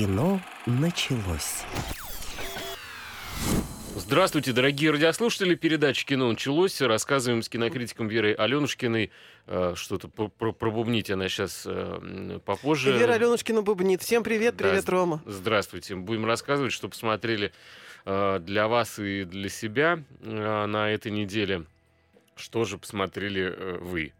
Кино началось. Здравствуйте, дорогие радиослушатели. Передача «Кино началось». Рассказываем с кинокритиком Верой Аленушкиной. Э, что-то про пробубнить она сейчас э, попозже. Вера Аленушкина бубнит. Всем привет, привет, Да, Рома. Здравствуйте. Будем рассказывать, что посмотрели э, для вас и для себя на этой неделе. Что же посмотрели вы?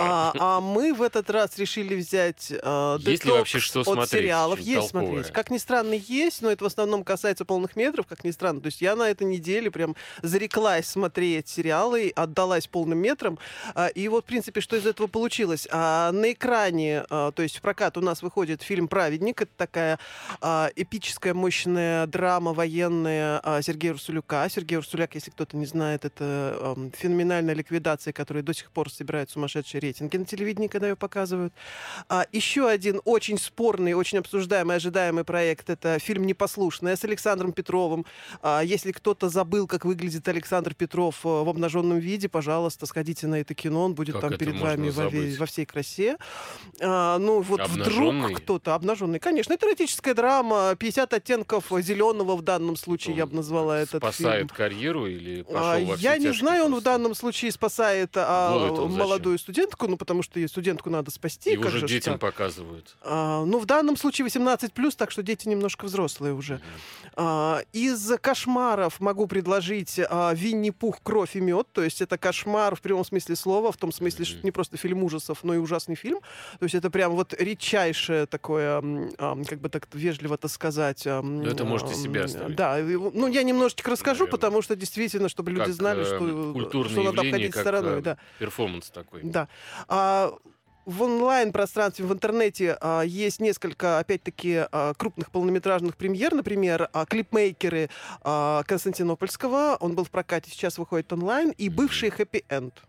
А, а мы в этот раз решили взять э, Есть ли вообще что от смотреть? сериалов. Есть толковое? смотреть. Как ни странно, есть, но это в основном касается полных метров, как ни странно. То есть я на этой неделе прям зареклась смотреть сериалы, отдалась полным метрам. А, и вот, в принципе, что из этого получилось? А, на экране, то есть в прокат у нас выходит фильм «Праведник». Это такая эпическая, мощная драма военная Сергея Урсулюка. Сергей Урсуляк, если кто-то не знает, это феноменальная ликвидация, которая до сих пор собирает сумасшедшие рейтинги на телевидении, когда ее показывают. А, еще один очень спорный, очень обсуждаемый, ожидаемый проект — это фильм «Непослушная» с Александром Петровым. А, если кто-то забыл, как выглядит Александр Петров э, в обнаженном виде, пожалуйста, сходите на это кино, он будет Как там перед вами во, во всей красе. А, ну вот Обнаженный? вдруг кто-то обнаженный, конечно, это эротическая драма, 50 оттенков зеленого в данном случае, я бы назвала этот Спасает фильм. карьеру или пошел А, во Я не знаю, он в просто? данном случае спасает а, Голый-то молодую студентку, ну потому что ей студентку надо спасти. Его как же же ж детям так? показывают. А, ну, в данном случае 18 так что дети немножко взрослые уже. А, из кошмаров могу предложить а, Винни-Пух, кровь и мед. То есть это кошмар в прямом смысле слова, в том смысле, что Мгм. это не просто фильм ужасов, но и ужасный фильм. То есть это прям вот редчайшее такое, ам, как бы так вежливо-то сказать. ам, Ну, это можете ам, себе оставить. Да, и, ну я немножечко расскажу, Наверное. потому что действительно, чтобы люди Как, знали, э, что, культурное что надо обходить как, стороной. э, Да. перформанс такой. Да. А, в онлайн-пространстве, в интернете а, есть несколько, опять-таки, а, крупных полнометражных премьер. Например, а, клипмейкеры а, Константинопольского. Он был в прокате, сейчас выходит онлайн. И бывший «Хэппи Энд»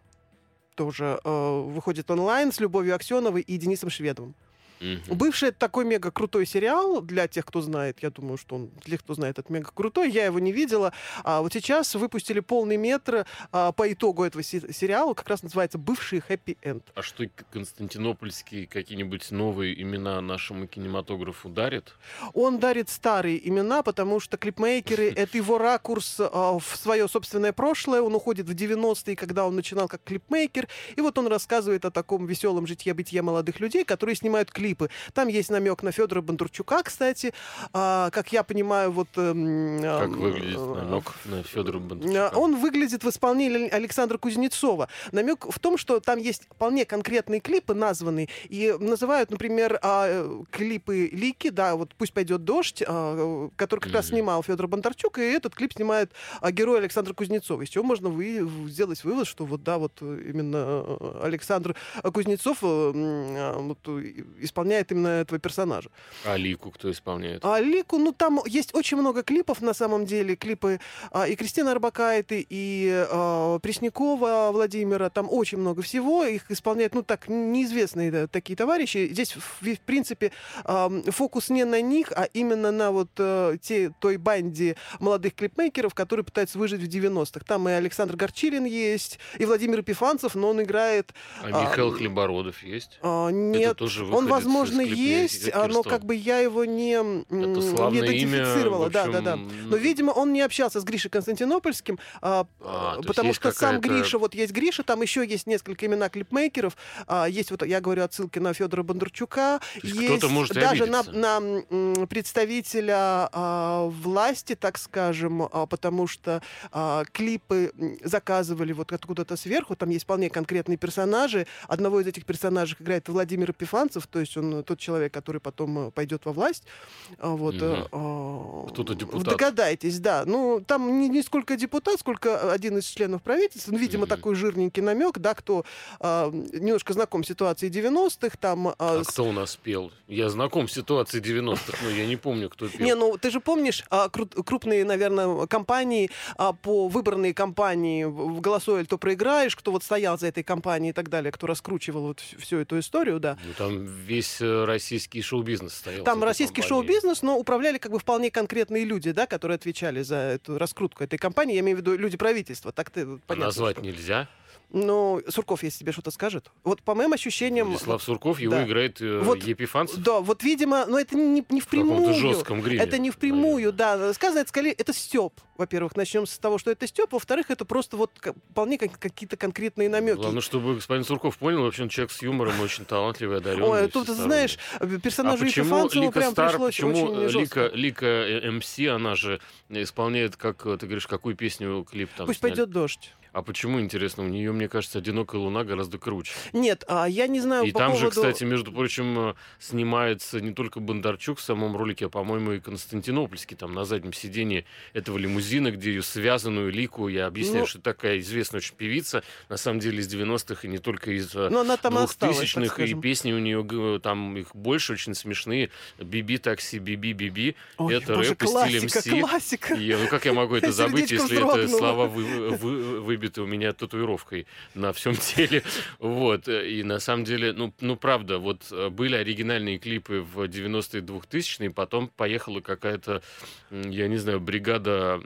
тоже а, выходит онлайн с Любовью Аксеновой и Денисом Шведовым. Мгм. Бывший это такой мега крутой сериал для тех, кто знает. Я думаю, что он для тех, кто знает, это мега крутой. Я его не видела. А вот сейчас выпустили полный метр а, по итогу этого се- сериала. Как раз называется «Бывший хэппи энд». А что константинопольские какие-нибудь новые имена нашему кинематографу дарят? Он дарит старые имена, потому что клипмейкеры — это его ракурс а, в свое собственное прошлое. Он уходит в 90-е, когда он начинал как клипмейкер. И вот он рассказывает о таком веселом житье-бытие молодых людей, которые снимают клипы. Там есть намек на Федора Бондарчука, кстати. А, как я понимаю, вот... эм, Как эм, выглядит э, намек на Федора А, Бондарчука? Он выглядит в исполнении Александра Кузнецова. Намек в том, что там есть вполне конкретные клипы названные, и называют, например, э, клипы Лики, да, вот пусть пойдет дождь, э, который как раз снимал Федор Бондарчук, и этот клип снимает а, герой Александра Кузнецова. Из чего можно вы, сделать вывод, что вот да, вот э, именно э, Александр Кузнецов э, вот, э, исполняет именно этого персонажа. А Лику кто исполняет? А Лику, ну там есть очень много клипов на самом деле. Клипы а, и Кристины Арбакайте, и а, Преснякова Владимира. Там очень много всего. Их исполняют, ну так, неизвестные да, такие товарищи. Здесь, в, в принципе, а, фокус не на них, а именно на вот э, те, той банде молодых клипмейкеров, которые пытаются выжить в 90-х. Там и Александр Горчилин есть, и Владимир Пифанцев, но он играет... А а, Михаил Хлебородов есть? а, нет, тоже он, выходец возможно, есть, а, но как бы я его не, не имя, идентифицировала. в да, да, да. Но, видимо, он не общался с Гришей Константинопольским, а, А, потому что сам Гриша, вот есть Гриша, там еще есть несколько имена клипмейкеров, а, есть вот, я говорю, отсылки на Федора Бондарчука, есть есть может даже на, на представителя а, власти, так скажем, а, потому что а, клипы заказывали вот откуда-то сверху, там есть вполне конкретные персонажи, одного из этих персонажей играет Владимир Пифанцев, то есть он тот человек, который потом э, пойдет во власть. А, Вот, э, а, Кто-то депутат. Догадайтесь, да. Ну, там не, не сколько депутат, сколько один из членов правительства. Ну, видимо, Мгм. такой жирненький намек, да, кто а, немножко знаком с ситуацией 90-х, там... а, А с- кто у нас пел? Я знаком с ситуацией 90-х, но я не помню, кто пел. Не, ну ты же помнишь кру- крупные, наверное, компании, по выбранные компании «Голосуй, то проиграешь», кто вот стоял за этой компанией и так далее, кто раскручивал вот вс- всю эту историю, да. Ну, там весь э, российский шоу-бизнес стоял. Там российский шоу-бизнес, но управляли как бы вполне конкретные люди, да, которые отвечали за эту раскрутку этой компании. Я имею в виду люди правительства. Так ты А понятно, назвать что- нельзя. Ну, Сурков, если тебе что-то скажет. Вот по моим ощущениям... Владислав Сурков, его да. играет э, Вот, Епифанцев. Да, вот, видимо, но это не, не В впрямую. жестком гриме. Это не впрямую, да. Сказано, это скорее, это степ. Во-первых, начнем с того, что это степ. Во-вторых, это просто вот вполне как- какие-то конкретные намеки. Главное, чтобы господин Сурков понял, вообще он человек с юмором, очень талантливый, одаренный. Ой, тут, знаешь, А персонажу почему Епифанцеву прям Стар, пришлось почему очень жестко. Лика, Лика э, МС, она же исполняет, как э, ты говоришь, какую песню клип там Пусть сняли? пойдет дождь. А почему, интересно, у нее, мне кажется, «Одинокая луна» гораздо круче. Нет, а я не знаю И по там же, поводу... кстати, между прочим, э, снимается не только Бондарчук в самом ролике, а, по-моему, и Константинопольский, там, на заднем сидении этого лимузина, где ее связанную Лику, я объясняю, Ну- что такая известная очень певица, на самом деле из 90-х, и не только из э, Но она там осталась, так двухтысячных, и скажем. песни у нее г- там их больше, очень смешные. «Биби такси, биби, биби». Ой, это боже, рэп классика, MC. классика. И, ну как я могу это забыть, если это слова вы- вы- выбиты у меня татуировкой на всем теле. Вот. И на самом деле, ну, ну правда, вот э, были оригинальные клипы в 90-е 2000-е, потом поехала какая-то, я не знаю, бригада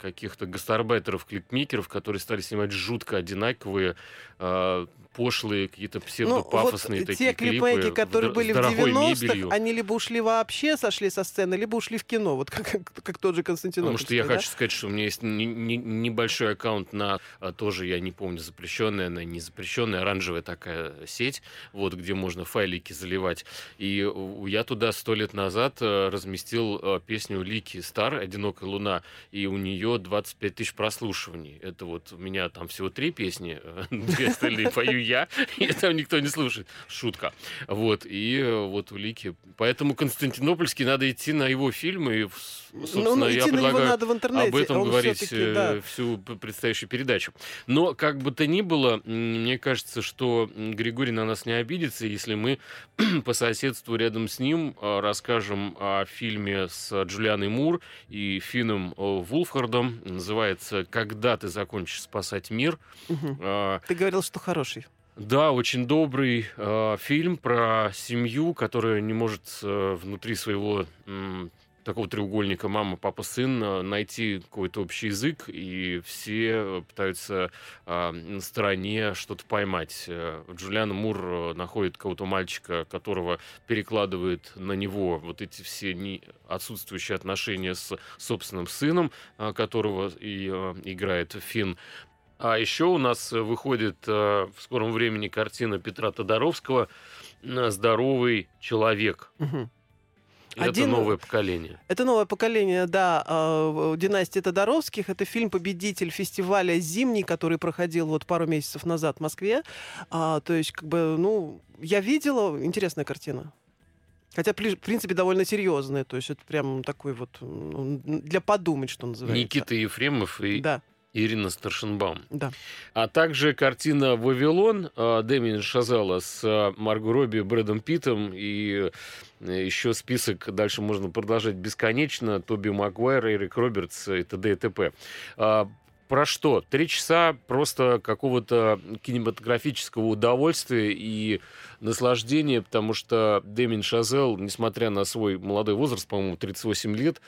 каких-то гастарбайтеров, клипмейкеров, которые стали снимать жутко одинаковые, э, пошлые, какие-то Ну, псевдопафосные вот такие те клипы которые с были в дорогой 90-х, мебелью. они либо ушли вообще, сошли со сцены, либо ушли в кино, вот как, как тот же Константин Потому что я хочу сказать, что у меня есть не- не- небольшой аккаунт на а, тоже, я не помню, запрещенная, она не запрещенная, оранжевая такая сеть, вот где можно файлики заливать. И я туда сто лет назад э, разместил э, песню Лики Стар «Одинокая луна», и у нее 25 тысяч прослушиваний. Это вот у меня там всего три песни, э, две остальные пою я, и там никто не слушает. Шутка. Вот, и э, вот у Лики. Поэтому Константинопольский надо идти на его фильмы, и, собственно, ну, ну, я предлагаю надо в интернете. об этом он говорить всё-таки, да. э, всю предстоящую передачу. Но как бы то ни было, мне кажется, что Григорий на нас не обидится, если мы по соседству рядом с ним э, расскажем о фильме с Джулианой Мур и Финном э, Вулфхардом. Называется «Когда ты закончишь спасать мир». Мгм. Э, Ты говорил, что хороший. да, очень добрый э, фильм про семью, которая не может э, внутри своего м, такого треугольника мама, папа, сын э, найти какой-то общий язык, и все э, пытаются э, на стороне что-то поймать. Э, Джулиана Мур находит какого-то мальчика, которого перекладывает на него вот эти все не отсутствующие отношения с собственным сыном, которого и э, играет Финн. А еще у нас выходит э, в скором времени картина Петра Тодоровского «Здоровый человек». Мгм. Это Один- новое поколение. Это новое поколение, да, э, династии Тодоровских. Это фильм «Победитель» фестиваля «Зимний», который проходил вот пару месяцев назад в Москве. А, то есть, как бы, ну, я видела, интересная картина. Хотя, в принципе, довольно серьезная. То есть, это прям такой вот ну, для подумать, что называется. Никита Ефремов и Да, Ирина Старшенбаум. да. А также картина «Вавилон» э, Дэмиена Шазала с э, Марго Робби, Брэдом Питтом и э, еще список дальше можно продолжать бесконечно. Тоби Магуайр, Эрик Робертс и т.д. и т.п. А, Про что? Три часа просто какого-то кинематографического удовольствия и наслаждения, потому что Дэмин Шазел, несмотря на свой молодой возраст, по-моему, 38 лет,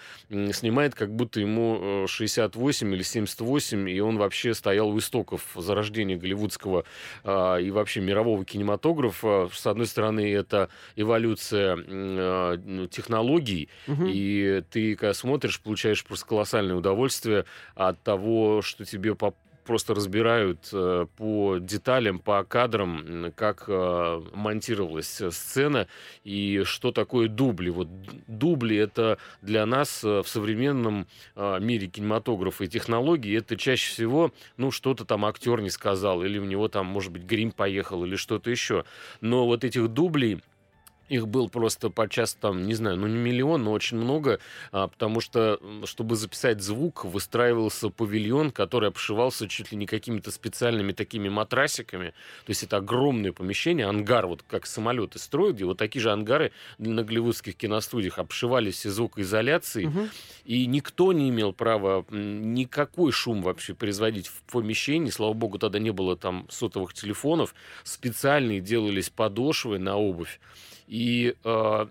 снимает, как будто ему э, 68 или 78, и он вообще стоял у истоков зарождения голливудского а, и вообще мирового кинематографа. С одной стороны, это эволюция э, ну, технологий, Мгм. и ты, когда смотришь, получаешь просто колоссальное удовольствие от того, что тебе просто разбирают э, по деталям, по кадрам, как э, монтировалась э, сцена и что такое дубли. Вот дубли это для нас в современном мире кинематографа и технологий это чаще всего, ну, что-то там актер не сказал, или у него там, может быть, грим поехал, или что-то еще. Но вот этих дублей их был просто подчас там, не знаю, ну не миллион, но очень много, а, потому что, чтобы записать звук, выстраивался павильон, который обшивался чуть ли не какими-то специальными такими матрасиками. То есть это огромное помещение, ангар, вот как самолеты строят, где вот такие же ангары на голливудских киностудиях обшивались все звукоизоляцией, Мгм. и никто не имел права никакой шум вообще производить в помещении. Слава богу, тогда не было там сотовых телефонов. Специальные делались подошвы на обувь. И э,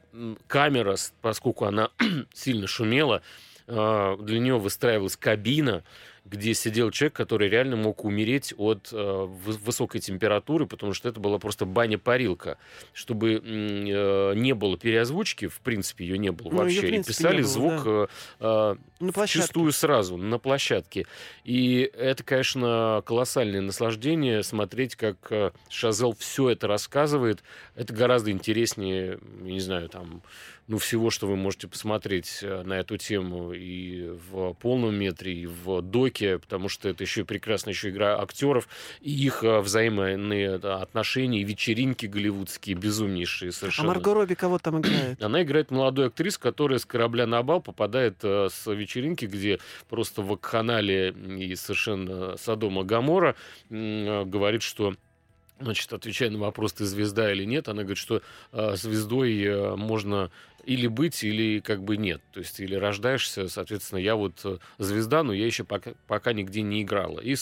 камера, поскольку она сильно шумела, э, для нее выстраивалась кабина, где сидел человек, который реально мог умереть от э, высокой температуры, потому что это была просто баня-парилка. Чтобы э, не было переозвучки, в принципе, ее не было ну, вообще. Ее, принципе, и писали было, звук да. э, э, чистую сразу, на площадке. И это, конечно, колоссальное наслаждение смотреть, как э, Шазел все это рассказывает. Это гораздо интереснее, не знаю, там ну, всего, что вы можете посмотреть э, на эту тему и в полном метре, и в доке, потому что это еще и прекрасная еще игра актеров, и их э, взаимные отношения, и вечеринки голливудские, безумнейшие совершенно. А Марго Робби кого там играет? Она играет молодую актрису, которая с корабля на бал попадает э, с вечеринки, где просто в вакханале и совершенно Содома Гамора говорит, что Значит, отвечая на вопрос, ты звезда или нет, она говорит, что э, звездой э, можно или быть, или как бы нет. То есть или рождаешься, соответственно, я вот э, звезда, но я еще пока, пока нигде не играла. И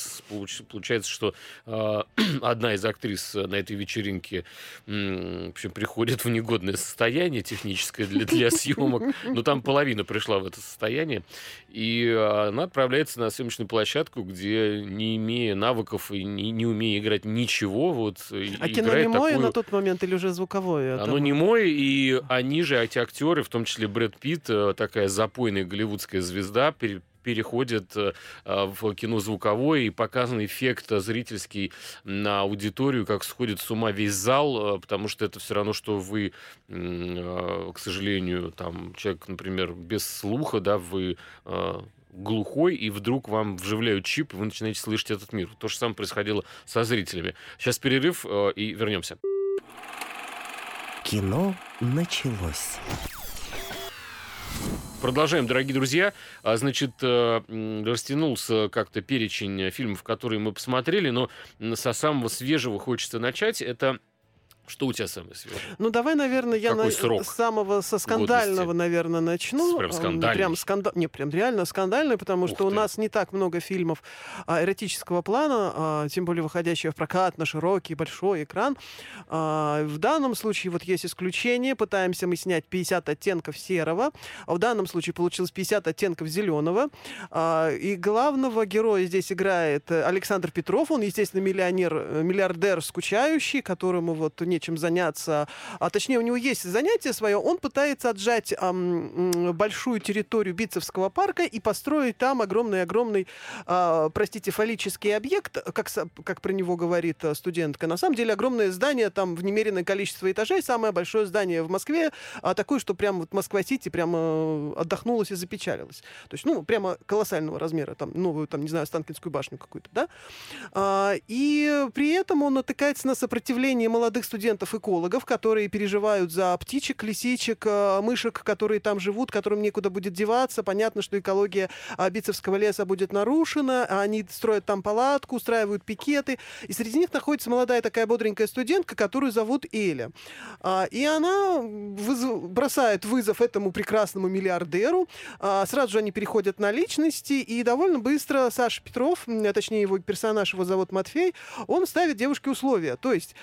получается, что э, одна из актрис на этой вечеринке э, в общем, приходит в негодное состояние техническое для, для съемок, но там половина пришла в это состояние, и она отправляется на съемочную площадку, где не имея навыков и не, не умея играть ничего, вот а кино немое такую... на тот момент или уже звуковое? Оно немое, и они же, эти актеры, в том числе Брэд Питт, э, такая запойная голливудская звезда, переходит э, в кино звуковое и показан эффект зрительский на аудиторию, как сходит с ума весь зал, э, потому что это все равно, что вы, к сожалению, там человек, например, без слуха, да, вы глухой, и вдруг вам вживляют чип, и вы начинаете слышать этот мир. То же самое происходило со зрителями. Сейчас перерыв, и вернемся. Кино началось. Продолжаем, дорогие друзья. А, значит, э, растянулся как-то перечень фильмов, которые мы посмотрели, но со самого свежего хочется начать. Это что у тебя самое свежее? Ну, давай, наверное, я на... самого со скандального, годности? наверное, начну. Прям скандальный. Прям, сканда... не, прям реально скандальный, потому Ух что ты. у нас не так много фильмов а, эротического плана, а, тем более выходящих в прокат на широкий, большой экран. А, в данном случае вот есть исключение. Пытаемся мы снять 50 оттенков серого. А в данном случае получилось 50 оттенков зеленого. А, и главного героя здесь играет Александр Петров. Он, естественно, миллионер, миллиардер скучающий, которому вот не нечем заняться, а точнее у него есть занятие свое, он пытается отжать ам, большую территорию Битцевского парка и построить там огромный-огромный, а, простите, фаллический объект, как, как про него говорит а, студентка. На самом деле огромное здание, там в немеренное количество этажей, самое большое здание в Москве, а, такое, что прям вот Москва-Сити прямо а, отдохнулась и запечалилась. То есть, ну, прямо колоссального размера, там, новую, там, не знаю, Станкинскую башню какую-то, да? А, и при этом он натыкается на сопротивление молодых студентов студентов-экологов, которые переживают за птичек, лисичек, э, мышек, которые там живут, которым некуда будет деваться. Понятно, что экология а, Бицевского леса будет нарушена. Они строят там палатку, устраивают пикеты. И среди них находится молодая такая бодренькая студентка, которую зовут Эля. А, и она бросает вызов этому прекрасному миллиардеру. А, сразу же они переходят на личности, и довольно быстро Саша Петров, точнее его персонаж, его зовут Матфей, он ставит девушке условия. То есть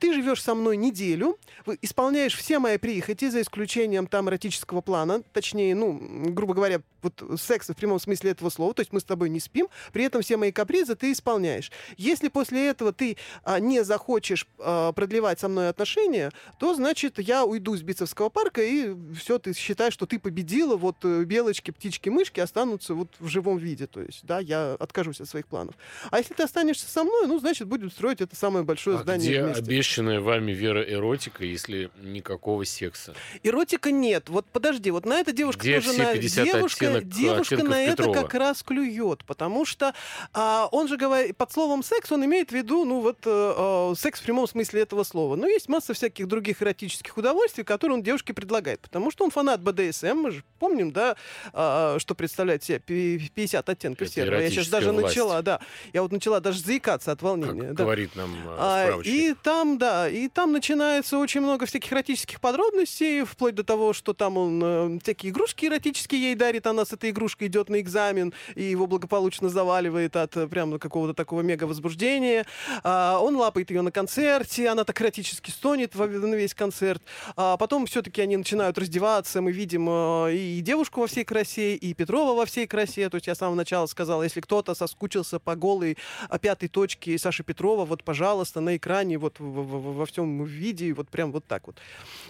ты живешь со мной неделю, исполняешь все мои прихоти, за исключением там эротического плана, точнее, ну, грубо говоря, вот секс в прямом смысле этого слова, то есть мы с тобой не спим, при этом все мои капризы ты исполняешь. Если после этого ты а, не захочешь а, продлевать со мной отношения, то, значит, я уйду с Битцевского парка, и все, ты считаешь, что ты победила, вот э, белочки, птички, мышки останутся вот в живом виде, то есть, да, я откажусь от своих планов. А если ты останешься со мной, ну, значит, будем строить это самое большое а здание где вместе. обещанная вами вами вера эротика, если никакого секса? Эротика нет. Вот подожди, вот на это девушка Где тоже на... девушка, оттенок, девушка на это Петрова? как раз клюет, потому что а, он же говорит под словом секс он имеет в виду ну вот а, секс в прямом смысле этого слова. Но есть масса всяких других эротических удовольствий, которые он девушке предлагает, потому что он фанат БДСМ, мы же помним, да, а, что представляет себе 50 оттенков серого. Я сейчас даже власть. начала, да, я вот начала даже заикаться от волнения. Как да. говорит нам а, И там, да, и там начинается очень много всяких эротических подробностей, вплоть до того, что там он э, всякие игрушки эротические ей дарит, она с этой игрушкой идет на экзамен, и его благополучно заваливает от э, прям какого-то такого мега-возбуждения. А, он лапает ее на концерте, она так эротически стонет во, на весь концерт. А потом все-таки они начинают раздеваться, мы видим э, и девушку во всей красе, и Петрова во всей красе. То есть я с самого начала сказал, если кто-то соскучился по голой а, пятой точке Саши Петрова, вот, пожалуйста, на экране, вот в, в, во всем виде, вот прям вот так вот.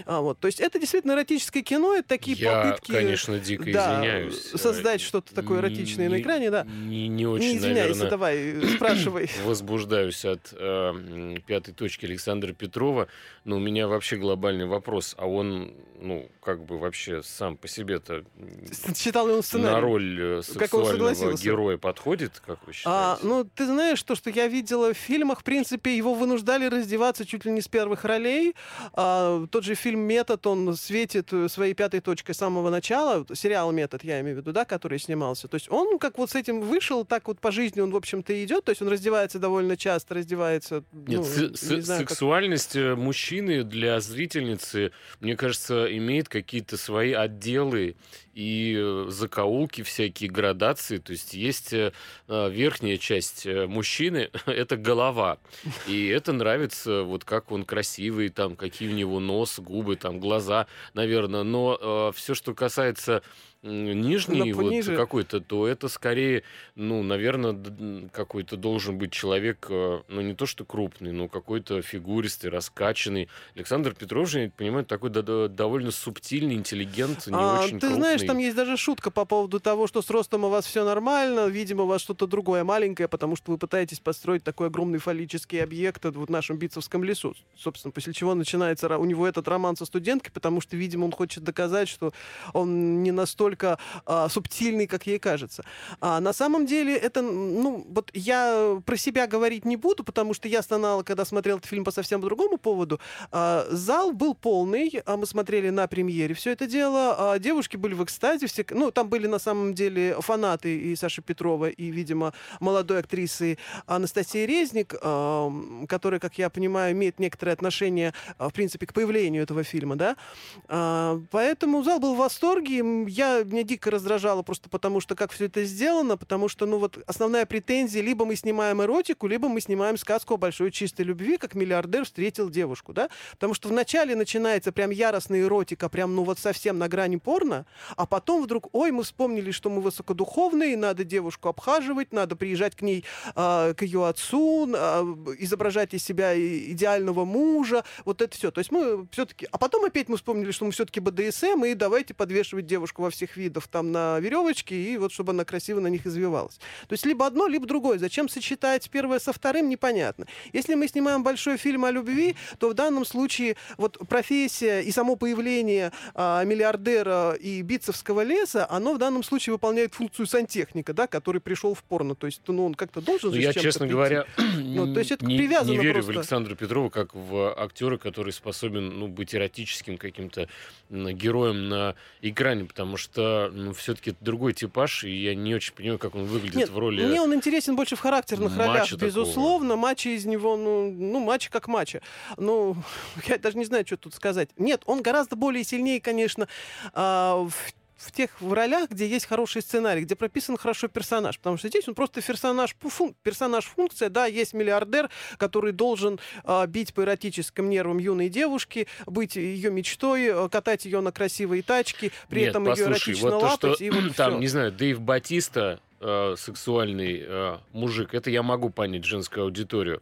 А, вот. То есть это действительно эротическое кино, это такие Я, попытки... конечно, дико да, извиняюсь. создать что-то такое эротичное не, на экране, да. Не, не очень, Не извиняйся, наверное, давай, спрашивай. возбуждаюсь от э, пятой точки Александра Петрова, но у меня вообще глобальный вопрос, а он, ну, как бы вообще сам по себе-то Читал он сценарий? на роль э, сексуального героя подходит, как вы считаете? А, ну, ты знаешь, то, что я видела в фильмах, в принципе, его вынуждали раздеваться чуть ли не с первых ролей. А, тот же фильм «Метод», он светит э, своей пятой точкой с самого начала. Сериал «Метод», я имею в виду, да, который снимался. То есть он как вот с этим вышел, так вот по жизни он, в общем-то, идет. То есть он раздевается довольно часто, раздевается... Нет, ну, се- не знаю, как- сексуальность э, мужчины для зрительницы, мне кажется, имеет какие-то свои отделы и э, закоулки всякие, градации. То есть есть э, э, верхняя часть э, мужчины, это голова. И это нравится, вот как он красивый, там, какие у него нос, губы, там, глаза, наверное. Но все, что касается м, нижней Ну, вот пониже. какой-то, то это скорее, ну, наверное, какой-то должен быть человек, э, ну, не то что крупный, но какой-то фигуристый, раскачанный. Александр Петров же, я понимаю, такой довольно субтильный, интеллигент, не А, очень ты знаешь, крупный. там есть даже шутка по поводу того, что с ростом у вас все нормально, видимо, у вас что-то другое маленькое, потому что вы пытаетесь построить такой огромный фаллический объект вот в нашем Битцевском лесу. Собственно, после чего начинается у него этот роман со студенткой, потому что, видимо, он хочет доказать, что он не настолько а, субтильный, как ей кажется. А на самом деле это, ну, вот я про себя говорить не буду, потому что я стонала, когда смотрел этот фильм по совсем другому поводу. А, зал был полный, а мы смотрели на премьере все это дело. А девушки были в экстазе, все, ну, там были на самом деле фанаты и Саши Петрова, и, видимо, молодой актрисы Анастасии Резник, а, которая, как я понимаю, имеет некоторое отношение, а, в принципе, к появлению этого фильма, да. А, Поэтому зал был в восторге. М, Я, меня дико раздражало просто потому, что как все это сделано, потому что, ну вот, основная претензия, либо мы снимаем эротику, либо мы снимаем сказку о большой чистой любви, как миллиардер встретил девушку, да? Потому что вначале начинается прям яростная эротика, прям, ну вот совсем на грани порно, а потом вдруг, ой, мы вспомнили, что мы высокодуховные, надо девушку обхаживать, надо приезжать к ней, а, к ее отцу, а, изображать из себя идеального мужа, вот это все. То есть мы все-таки... А потом опять мы вспомнили, что мы все-таки БДСМ, и давайте подвешивать девушку во всех видах там на веревочке, и вот чтобы она красиво на них извивалась. То есть либо одно, либо другое. Зачем сочетать первое со вторым, непонятно. Если мы снимаем большой фильм о любви, то в данном случае вот профессия и само появление а, миллиардера и битцевского леса, оно в данном случае выполняет функцию сантехника, да, который пришел в порно. То есть, ну, он как-то должен Ну, же я, честно прийти. говоря, Ну, то есть это не, привязано не верю просто. в Александра Петрова как в актера, который способен ну, быть эротическим каким-то героем на экране, потому что ну, все-таки это другой типаж, и я не очень понимаю, как он выглядит Нет, в роли... мне он интересен больше в характерных ролях, такого. безусловно. Матча из него, ну, ну, матча как матча. Ну, я даже не знаю, что тут сказать. Нет, он гораздо более сильнее, конечно, а, в в тех в ролях, где есть хороший сценарий, где прописан хорошо персонаж. Потому что здесь он просто персонаж, фун- персонаж функция, да, есть миллиардер, который должен а, бить по эротическим нервам юной девушки, быть ее мечтой, а, катать ее на красивые тачки, при Нет, этом ее послушай, эротично вот то, лапать. что и вот там, всё. не знаю, Дэйв Батиста, э, сексуальный э, мужик, это я могу понять женскую аудиторию.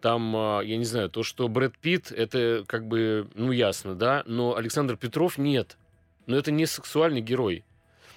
Там, э, я не знаю, то, что Брэд Питт, это как бы, ну, ясно, да, но Александр Петров нет. Но это не сексуальный герой.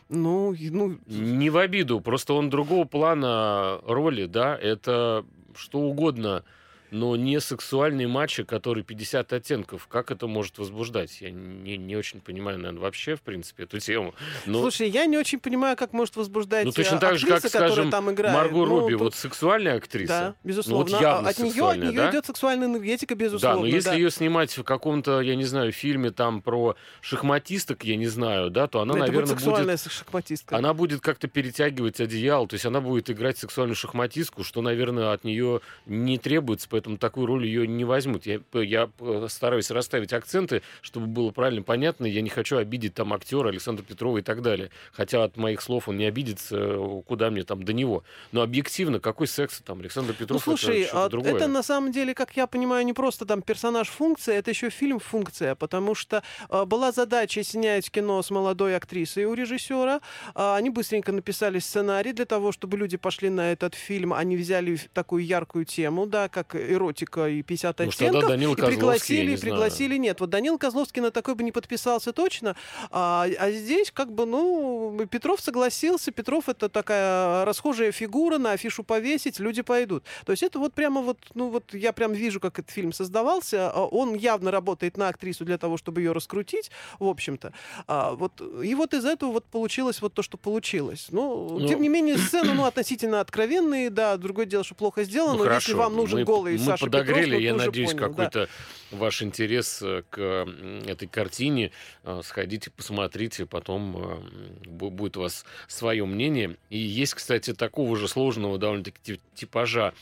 Ну, ну, Не в обиду, просто он другого плана роли, да, это что угодно, но не сексуальный матчи, который 50 оттенков. Как это может возбуждать? Я не, не очень понимаю, наверное, вообще, в принципе, эту тему. Но, Слушай, я не очень понимаю, как может возбуждать ну, точно э, так же, как, актриса, которая скажем, там играет. Марго Ну, Робби, тут- вот сексуальная актриса. Да, безусловно. Ну, явно А от нее, от нее да? идет сексуальная энергетика, Да, безусловно. но если да. ее снимать в каком-то, я не знаю, фильме там про шахматисток, я не знаю, да, то она, Ну, это наверное, будет сексуальная шахматистка. Она будет как-то перетягивать одеяло, то есть она будет играть сексуальную шахматистку, что, наверное, от нее не требуется, поэтому такую роль ее не возьмут. Я, я стараюсь расставить акценты, чтобы было правильно понятно. Я не хочу обидеть там актера Александра Петрова и так далее. Хотя от моих слов он не обидится, куда мне там до него. Но объективно, какой секс там Александр Петров? Ну, слушай, это, а другое. это на самом деле, как я понимаю, не просто там персонаж-функция, это еще фильм-функция, потому что э, была задача снять кино с молодой актрисой у режиссера. Э, они быстренько написали сценарий для того, чтобы люди пошли на этот фильм. Они взяли такую яркую тему, да, как эротика и 50 ну, оттенков. Данил и пригласили, не пригласили, нет, вот Данил Козловский на такой бы не подписался точно, а, а здесь как бы, ну, Петров согласился, Петров это такая расхожая фигура, на афишу повесить, люди пойдут. То есть это вот прямо вот, ну вот я прям вижу, как этот фильм создавался, а он явно работает на актрису для того, чтобы ее раскрутить, в общем-то. А, вот, и вот из этого вот получилось вот то, что получилось. Ну, ну тем не менее, сцены, ну, относительно откровенные, да, другое дело, что плохо сделано, ну, но хорошо. если вам нужен мы, голый мы Саша подогрели, Петров, я ну, надеюсь, понял, какой-то да. ваш интерес э, к этой картине. Э, сходите, посмотрите, потом э, будет у вас свое мнение. И есть, кстати, такого же сложного довольно-таки типажа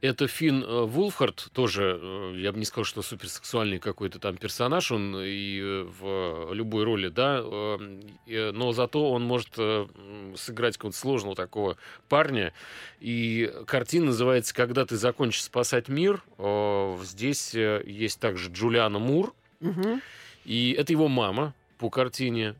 это Финн э, Вулфхард, тоже, э, я бы не сказал, что суперсексуальный какой-то там персонаж, он и э, в любой роли, да, но зато он может сыграть какого-то сложного такого парня. И картина называется «Когда ты закончишь спасать мир». Здесь есть также Джулиана Мур, угу. и это его мама по картине.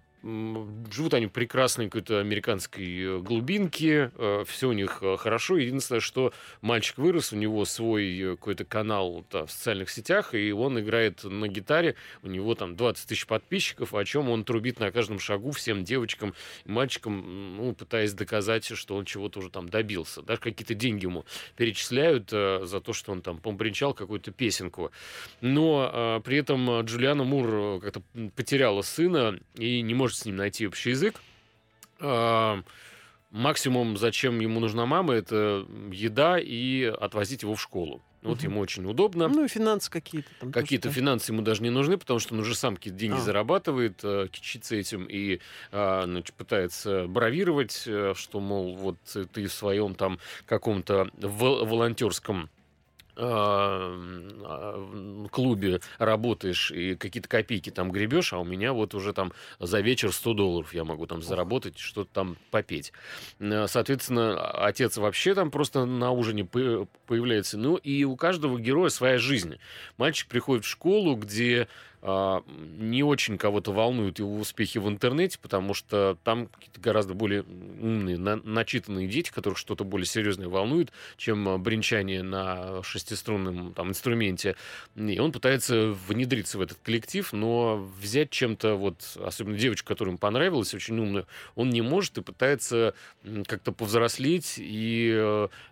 Живут они в прекрасной какой-то американской э, глубинке, э, все у них э, хорошо. Единственное, что мальчик вырос, у него свой какой-то канал в социальных сетях, и он играет на гитаре, у него там 20 тысяч подписчиков, о чем он трубит на каждом шагу всем девочкам и мальчикам, ну, пытаясь доказать, что он чего-то уже там добился. Даже какие-то деньги ему перечисляют за то, что он там помбринчал какую-то песенку. Но при этом Джулиана Мур как-то потеряла сына и не может с ним найти общий язык. А, максимум, зачем ему нужна мама, это еда и отвозить его в школу. Вот угу. ему очень удобно. Ну и финансы какие-то. Там какие-то финансы ему даже не нужны, потому что он уже сам какие-то деньги а. зарабатывает, э, кичится этим и э, значит, пытается бравировать, э, что, мол, вот ты в своем там каком-то волонтерском а, клубе работаешь и какие-то копейки там гребешь, а у меня вот уже там за вечер 100 долларов я могу там заработать, что-то там попеть. Э, соответственно, отец вообще там просто на ужине появляется. Ну и у каждого героя своя жизнь. Мальчик приходит в школу, где а, не очень кого-то волнуют его успехи в интернете, потому что там какие-то гораздо более умные, на, начитанные дети, которых что-то более серьезное волнует, чем а, бренчание на шестиструнном там, инструменте. И он пытается внедриться в этот коллектив, но взять чем-то, вот, особенно девочку, которая ему понравилась, очень умную, он не может и пытается как-то повзрослеть и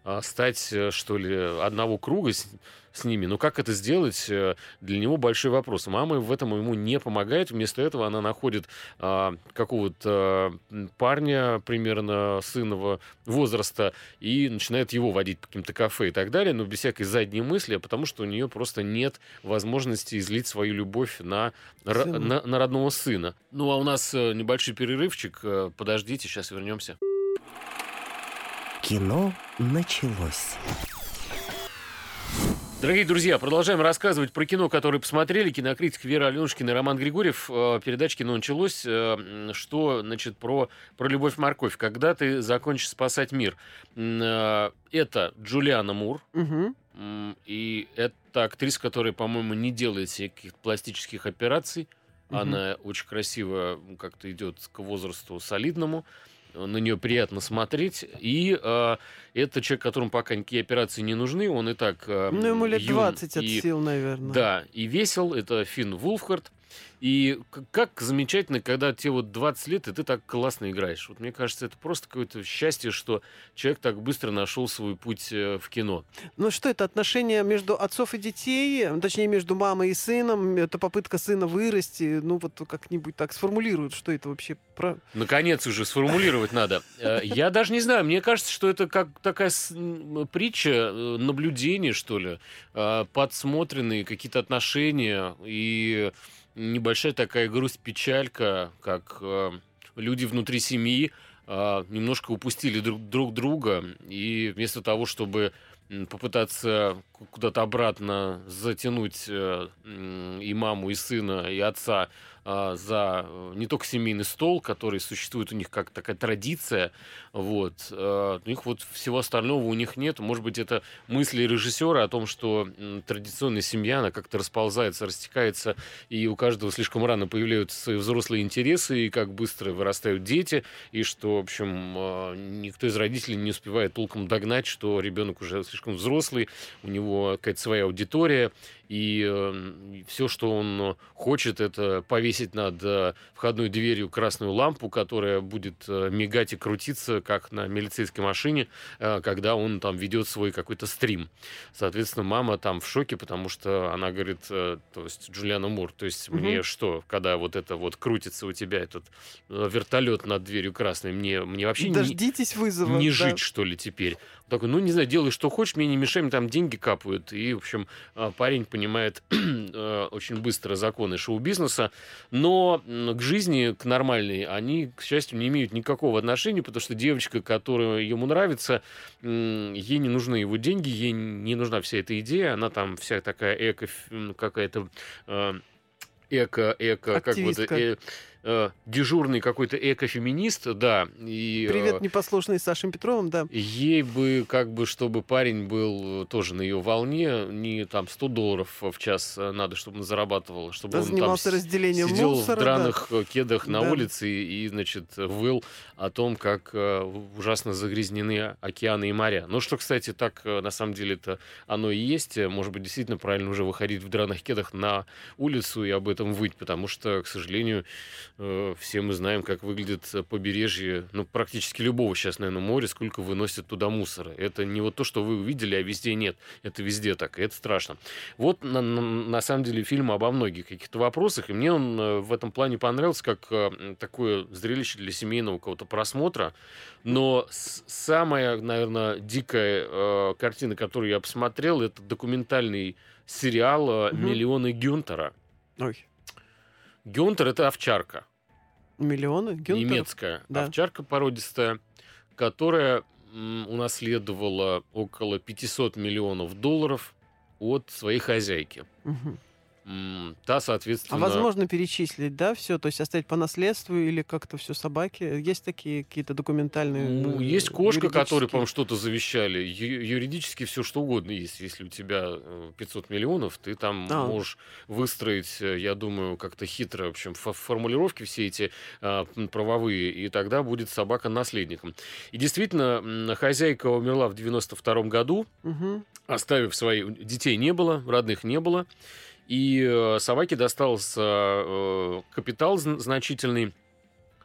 э, стать, э, что ли, одного круга с, с ними. Но как это сделать, э, для него большой вопрос. Мама в этом ему не помогает. Вместо этого она находит а, какого-то парня примерно сынового возраста и начинает его водить по каким-то кафе и так далее, но без всякой задней мысли, а потому что у нее просто нет возможности излить свою любовь на, на, на родного сына. Ну, а у нас э, небольшой перерывчик. Э, подождите, сейчас вернемся. Кино началось. Дорогие друзья, продолжаем рассказывать про кино, которое посмотрели. Кинокритик Вера Аленушкина и Роман Григорьев. Э, передача «Кино началось». Э, что, значит, про, про любовь-морковь. Когда ты закончишь спасать мир. Э, это Джулиана Мур. Угу. И это актриса, которая, по-моему, не делает всяких пластических операций. Угу. Она очень красиво как-то идет к возрасту солидному на нее приятно смотреть. И э, это человек, которому пока никакие операции не нужны, он и так э, Ну, ему лет 20 от и, сил, наверное. Да, и весел. Это Финн Вулфхард. И как замечательно, когда тебе вот 20 лет, и ты так классно играешь. Вот мне кажется, это просто какое-то счастье, что человек так быстро нашел свой путь э, в кино. Ну что это, отношения между отцов и детей, точнее, между мамой и сыном, это попытка сына вырасти, ну вот как-нибудь так сформулируют, что это вообще про... Наконец уже сформулировать надо. Э, я даже не знаю, мне кажется, что это как такая притча, э, наблюдение, что ли, подсмотренные какие-то отношения и небольшая такая грусть-печалька, как э, люди внутри семьи э, немножко упустили друг, друг друга, и вместо того, чтобы попытаться куда-то обратно затянуть э, и маму, и сына, и отца а, за э, не только семейный стол, который существует у них как такая традиция, вот, а, у них вот всего остального у них нет. Может быть, это мысли режиссера о том, что традиционная семья, она как-то расползается, растекается, и у каждого слишком рано появляются свои взрослые интересы, и как быстро вырастают дети, и что, в общем, а, никто из родителей не успевает толком догнать, что ребенок уже слишком взрослый, у него какая-то своя аудитория, и э, все, что он хочет, это повесить над э, входной дверью красную лампу, которая будет э, мигать и крутиться, как на милицейской машине, э, когда он там ведет свой какой-то стрим. Соответственно, мама там в шоке, потому что она говорит, то есть Джулиана Мур, то есть угу. мне что, когда вот это вот крутится у тебя этот вертолет над дверью красной, мне, мне вообще Дождитесь не, вызова, не да. жить, что ли, теперь. Такой, ну, не знаю, делай, что хочешь, мне не мешай, мне там деньги капают. И, в общем, э, парень понимает э, очень быстро законы шоу-бизнеса, но к жизни, к нормальной, они, к счастью, не имеют никакого отношения, потому что девочка, которая ему нравится, ей не нужны его деньги, ей не нужна вся эта идея, она там вся такая эко, какая-то э, эко, эко, как бы, э, э, дежурный какой-то экофеминист, да. И, Привет, э, непослушный Сашей Петровым, да. Ей бы, как бы, чтобы парень был тоже на ее волне, не там 100 долларов в час надо, чтобы он зарабатывал, чтобы да, он занимался там разделением сидел мусора, в драных да. кедах на да. улице и, значит, выл о том, как э, ужасно загрязнены океаны и моря. Ну, что, кстати, так э, на самом деле это оно и есть. Может быть, действительно правильно уже выходить в драных кедах на улицу и об этом выть, потому что, к сожалению, Э, все мы знаем, как выглядит э, побережье, ну, практически любого сейчас, наверное, моря, сколько выносят туда мусора. Это не вот то, что вы увидели, а везде нет. Это везде так, и это страшно. Вот, на, на, на самом деле, фильм обо многих каких-то вопросах, и мне он э, в этом плане понравился, как такое зрелище для семейного какого-то просмотра. Но самая, наверное, дикая э, картина, которую я посмотрел, это документальный сериал «Миллионы Гюнтера». Ой. Гюнтер это овчарка. Миллионы? Гюнтер? Немецкая да. овчарка породистая, которая унаследовала около 500 миллионов долларов от своей хозяйки. Угу. Та, соответственно... А возможно перечислить, да, все? То есть оставить по наследству или как-то все собаки? Есть такие какие-то документальные... Ну, есть кошка, которой, по-моему, что-то завещали. Ю- юридически все что угодно есть. Если у тебя 500 э, миллионов, ты там а. можешь выстроить, э, я думаю, как-то хитро, в общем, формулировки все эти а, правовые, и тогда будет собака наследником. И действительно, хозяйка умерла в 92 году, угу. оставив своих детей не было, родных не было. И э, собаке достался э, капитал значительный.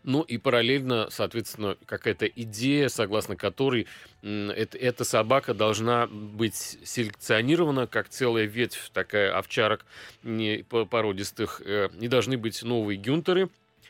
Ну и параллельно, соответственно, какая-то идея, согласно которой эта собака должна быть селекционирована, как целая ветвь такая овчарок породистых. Э, не должны быть новые гюнтеры,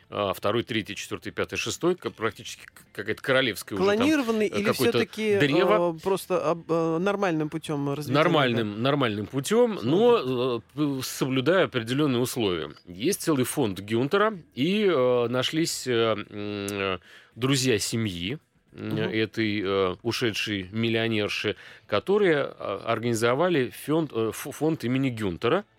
второй, третий, четвертый, пятый, шестой, практически какая-то королевская Клонированный уже там, или все-таки древо. Э, просто э, нормальным путем развития? Нормальным, да? нормальным путем, но э, соблюдая определенные условия. Есть целый фонд Гюнтера, и э, нашлись э, друзья семьи, угу. этой э, ушедшей миллионерши, которые организовали фонд, фонд имени Гюнтера, а,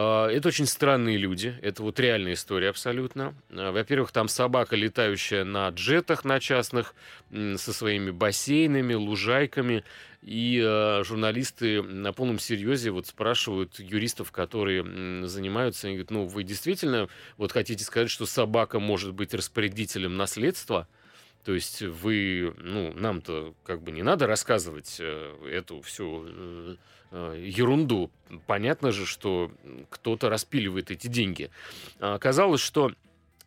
это очень странные люди. Это вот реальная история абсолютно. А, во-первых, там собака, летающая на джетах на частных, со своими бассейнами, лужайками. И э, журналисты на полном серьезе вот спрашивают юристов, которые занимаются, они говорят, ну, вы действительно вот хотите сказать, что собака может быть распорядителем наследства? То есть вы, ну, нам-то как бы не надо рассказывать э, эту всю э, э, ерунду. Понятно же, что кто-то распиливает эти деньги. А оказалось, что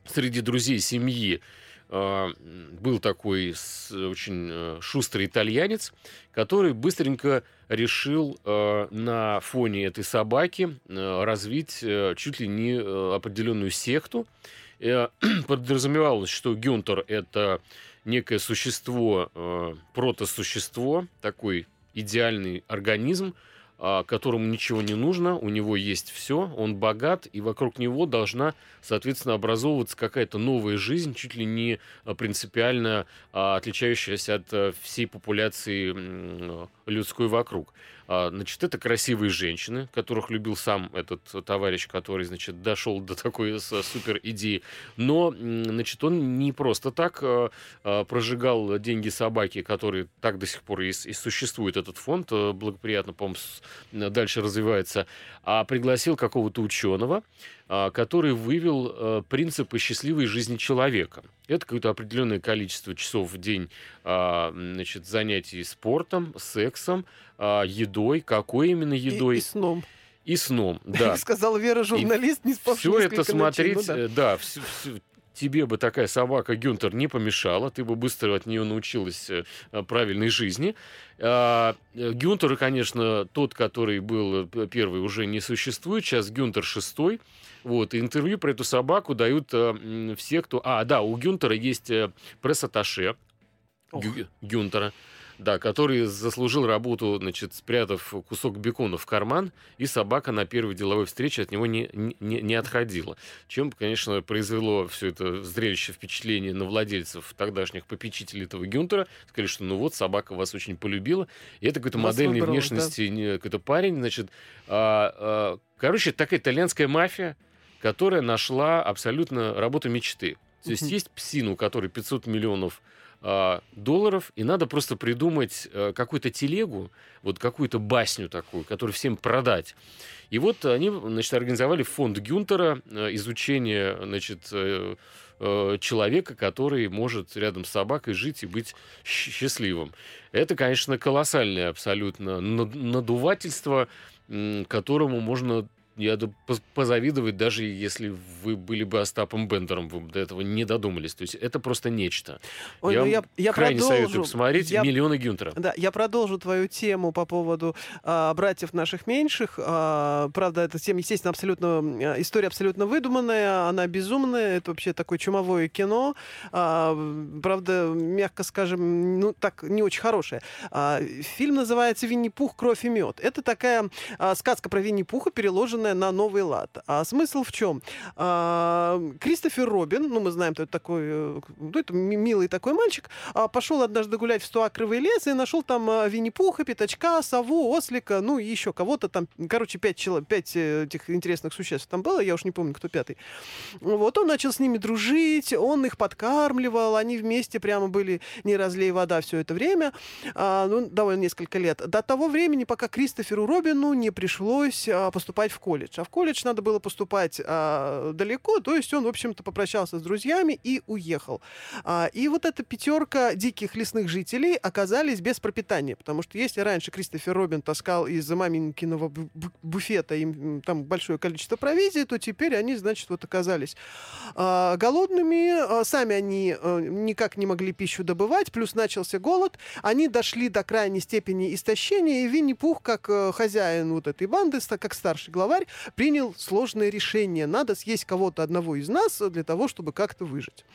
среди друзей семьи был такой очень шустрый итальянец, который быстренько решил на фоне этой собаки развить чуть ли не определенную секту, подразумевалось, что Гюнтер это некое существо, э, протосущество, такой идеальный организм, а, которому ничего не нужно, у него есть все, он богат, и вокруг него должна, соответственно, образовываться какая-то новая жизнь, чуть ли не а, принципиально а, отличающаяся от всей популяции людской вокруг. Значит, это красивые женщины, которых любил сам этот товарищ, который, значит, дошел до такой супер идеи. Но, значит, он не просто так прожигал деньги собаки, которые так до сих пор и, и существует этот фонд, благоприятно, по-моему, дальше развивается, а пригласил какого-то ученого, а, который вывел э, принципы счастливой жизни человека. Это какое-то определенное количество часов в день а, значит, занятий спортом, сексом, а, едой. Какой именно едой? И, и сном. И сном, да. Сказал Вера, журналист, и не спавший Все это смотреть, ночей, ну, да, э, да все, все, тебе бы такая собака Гюнтер не помешала, ты бы быстро от нее научилась э, правильной жизни. А, Гюнтер, конечно, тот, который был первый, уже не существует. Сейчас Гюнтер шестой. Вот, и интервью про эту собаку дают э, все, кто... А, да, у Гюнтера есть пресс-атташе Гюнтера да, который заслужил работу, значит, спрятав кусок бекона в карман, и собака на первой деловой встрече от него не, не, не отходила. Чем, конечно, произвело все это зрелище впечатление на владельцев тогдашних попечителей этого Гюнтера. Сказали, что ну вот, собака вас очень полюбила. И это какой-то модельной выбрал, внешности да. какой-то парень, значит. А, а, короче, такая итальянская мафия, которая нашла абсолютно работу мечты. То есть есть псину, у которой 500 миллионов а, долларов, и надо просто придумать э, какую-то телегу, вот какую-то басню такую, которую всем продать. И вот они, значит, организовали фонд Гюнтера, э, изучение, значит, э, человека, который может рядом с собакой жить и быть счастливым. Это, конечно, колоссальное абсолютно надувательство, которому можно я позавидовать, даже если вы были бы Остапом Бендером, вы до этого не додумались. То есть это просто нечто. Ой, я, ну я, я крайне продолжу. советую посмотреть я, «Миллионы Гюнтера». Да, я продолжу твою тему по поводу а, братьев наших меньших. А, правда, эта тема, естественно, абсолютно, а, история абсолютно выдуманная, она безумная, это вообще такое чумовое кино. А, правда, мягко скажем, ну так, не очень хорошее. А, фильм называется «Винни-Пух. Кровь и мед». Это такая а, сказка про Винни-Пуха, переложенная переделанная на новый лад. А смысл в чем? А, Кристофер Робин, ну мы знаем, это такой, э, ну, это милый такой мальчик, а, пошел однажды гулять в Стуакровый лес и нашел там а, Винни-Пуха, Пятачка, Сову, Ослика, ну и еще кого-то там, короче, пять, человек, пять э, этих интересных существ там было, я уж не помню, кто пятый. Вот он начал с ними дружить, он их подкармливал, они вместе прямо были не разлей вода все это время, а, ну, довольно несколько лет. До того времени, пока Кристоферу Робину не пришлось а, поступать в колледж колледж. А в колледж надо было поступать а, далеко, то есть он, в общем-то, попрощался с друзьями и уехал. А, и вот эта пятерка диких лесных жителей оказались без пропитания, потому что если раньше Кристофер Робин таскал из маменькиного буфета им там большое количество провизии, то теперь они, значит, вот оказались а, голодными, а, сами они а, никак не могли пищу добывать, плюс начался голод, они дошли до крайней степени истощения, и Винни-Пух, как а, хозяин вот этой банды, как старший главарь, царь принял сложное решение. Надо съесть кого-то одного из нас для того, чтобы как-то выжить.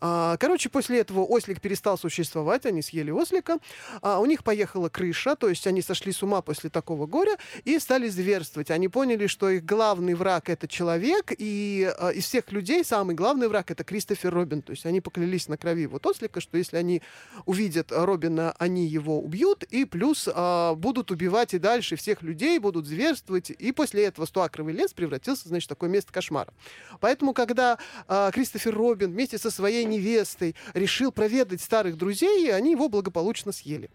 А, короче, после этого ослик перестал существовать, они съели ослика. А, у них поехала крыша, то есть они сошли с ума после такого горя и стали зверствовать. Они поняли, что их главный враг — это человек, и а, из всех людей самый главный враг — это Кристофер Робин. То есть они поклялись на крови вот ослика, что если они увидят Робина, они его убьют, и плюс будут убивать и дальше всех людей, будут зверствовать, и после этого Стоакровый лес превратился, значит, в такое место кошмара. Поэтому, когда э, Кристофер Робин вместе со своей невестой решил проведать старых друзей, они его благополучно съели.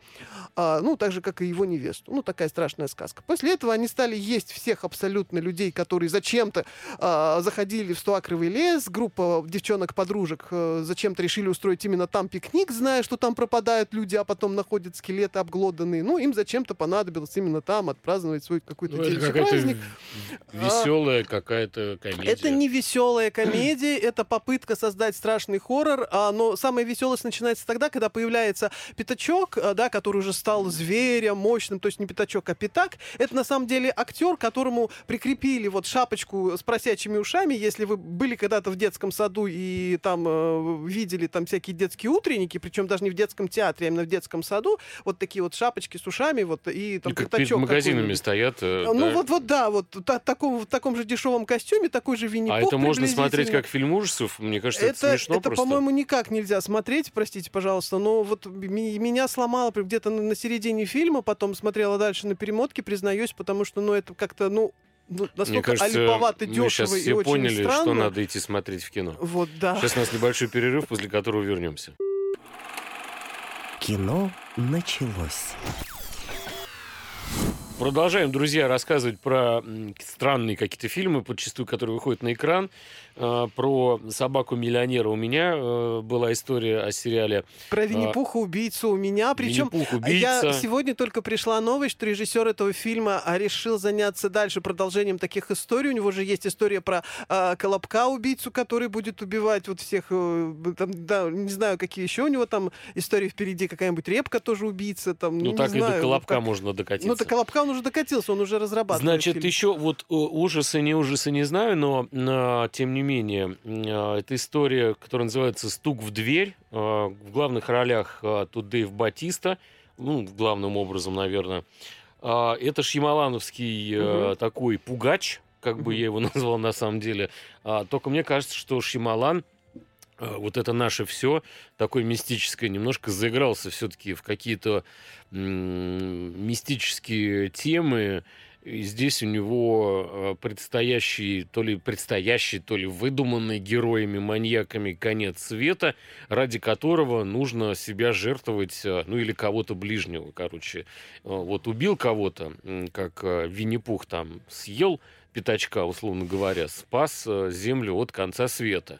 А, ну, так же, как и его невесту. Ну, такая страшная сказка. После этого они стали есть всех абсолютно людей, которые зачем-то а, заходили в Стоакровый лес. Группа девчонок-подружек а, зачем-то решили устроить именно там пикник, зная, что там пропадают люди, а потом находят скелеты обглоданные. Ну, им зачем-то понадобилось именно там отпраздновать свой какой-то ну, праздник Веселая какая-то комедия. Это не веселая комедия, это попытка создать страшный хоррор, а, но самая веселость начинается тогда, когда появляется пятачок, а, да, который уже стал зверем, мощным, то есть не пятачок, а пятак. Это на самом деле актер, которому прикрепили вот шапочку с просячими ушами. Если вы были когда-то в детском саду и там э, видели там всякие детские утренники, причем даже не в детском театре, а именно в детском саду, вот такие вот шапочки с ушами, вот и там и как перед магазинами стоят. Э, ну да? вот, вот да, вот та, таком, в таком же дешевом костюме, такой же винни А это можно смотреть как фильм ужасов? Мне кажется, это, это смешно Это, просто. по-моему, никак нельзя смотреть, простите, пожалуйста, но вот меня сломало где-то на, на середине фильма, потом смотрела дальше на перемотке, признаюсь, потому что, ну, это как-то, ну, ну, настолько Мне кажется, альповато, дешево мы сейчас все поняли, странно. что надо идти смотреть в кино. Вот, да. Сейчас у нас небольшой перерыв, после которого вернемся. Кино началось. Продолжаем, друзья, рассказывать про странные какие-то фильмы, подчастую, которые выходят на экран. А, про собаку-миллионера у меня э, была история о сериале. Про Винни-Пуха убийцу у меня. Причем я сегодня только пришла новость, что режиссер этого фильма а, решил заняться дальше продолжением таких историй. У него же есть история про Колобка убийцу, который будет убивать вот всех. Э, там, да, не знаю, какие еще у него там истории впереди. Какая-нибудь репка тоже убийца. Там, ну, не так знаю, и до Колобка так... можно докатиться. Ну, до Колобка он уже докатился, он уже разрабатывает. Значит, фильм. еще вот ужасы, не ужасы, не знаю, но э, тем не не менее, а, это история, которая называется «Стук в дверь». А, в главных ролях а, тут Дэйв Батиста, ну, главным образом, наверное. Это Шьямалановский угу. такой пугач, как бы я его назвал на самом деле. Только мне кажется, что Шьямалан вот это наше все такое мистическое немножко заигрался все-таки в какие-то мистические темы и здесь у него э, предстоящий, то ли предстоящий, то ли выдуманный героями-маньяками конец света, ради которого нужно себя жертвовать, э, ну или кого-то ближнего, короче. Вот убил кого-то, как Винни-Пух там съел пятачка, условно говоря, спас землю от конца света.